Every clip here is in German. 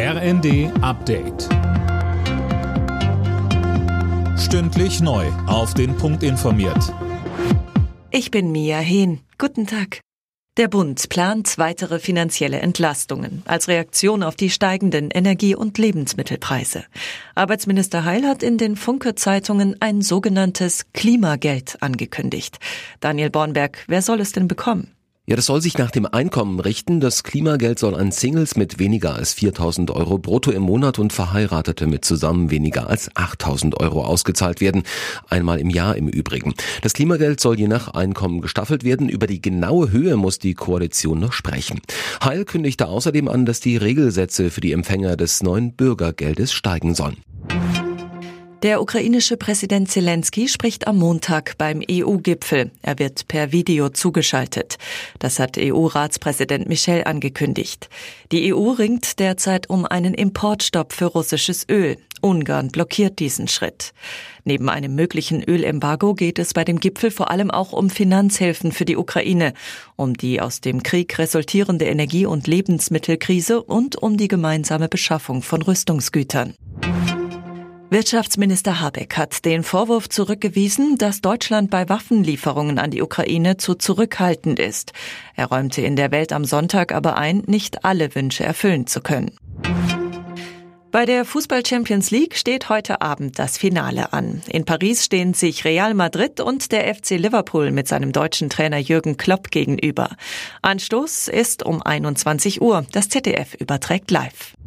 RND Update. Stündlich neu. Auf den Punkt informiert. Ich bin Mia Hehn. Guten Tag. Der Bund plant weitere finanzielle Entlastungen als Reaktion auf die steigenden Energie- und Lebensmittelpreise. Arbeitsminister Heil hat in den Funke-Zeitungen ein sogenanntes Klimageld angekündigt. Daniel Bornberg, wer soll es denn bekommen? Ja, das soll sich nach dem Einkommen richten. Das Klimageld soll an Singles mit weniger als 4000 Euro brutto im Monat und Verheiratete mit zusammen weniger als 8000 Euro ausgezahlt werden. Einmal im Jahr im Übrigen. Das Klimageld soll je nach Einkommen gestaffelt werden. Über die genaue Höhe muss die Koalition noch sprechen. Heil kündigte außerdem an, dass die Regelsätze für die Empfänger des neuen Bürgergeldes steigen sollen. Der ukrainische Präsident Zelensky spricht am Montag beim EU-Gipfel. Er wird per Video zugeschaltet. Das hat EU-Ratspräsident Michel angekündigt. Die EU ringt derzeit um einen Importstopp für russisches Öl. Ungarn blockiert diesen Schritt. Neben einem möglichen Ölembargo geht es bei dem Gipfel vor allem auch um Finanzhilfen für die Ukraine, um die aus dem Krieg resultierende Energie- und Lebensmittelkrise und um die gemeinsame Beschaffung von Rüstungsgütern. Wirtschaftsminister Habeck hat den Vorwurf zurückgewiesen, dass Deutschland bei Waffenlieferungen an die Ukraine zu zurückhaltend ist. Er räumte in der Welt am Sonntag aber ein, nicht alle Wünsche erfüllen zu können. Bei der Fußball Champions League steht heute Abend das Finale an. In Paris stehen sich Real Madrid und der FC Liverpool mit seinem deutschen Trainer Jürgen Klopp gegenüber. Anstoß ist um 21 Uhr. Das ZDF überträgt live.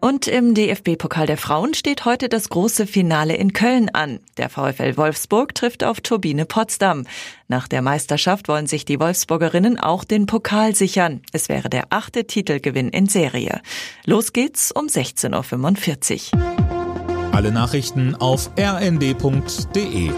Und im DFB-Pokal der Frauen steht heute das große Finale in Köln an. Der VfL Wolfsburg trifft auf Turbine Potsdam. Nach der Meisterschaft wollen sich die Wolfsburgerinnen auch den Pokal sichern. Es wäre der achte Titelgewinn in Serie. Los geht's um 16.45 Uhr. Alle Nachrichten auf rnd.de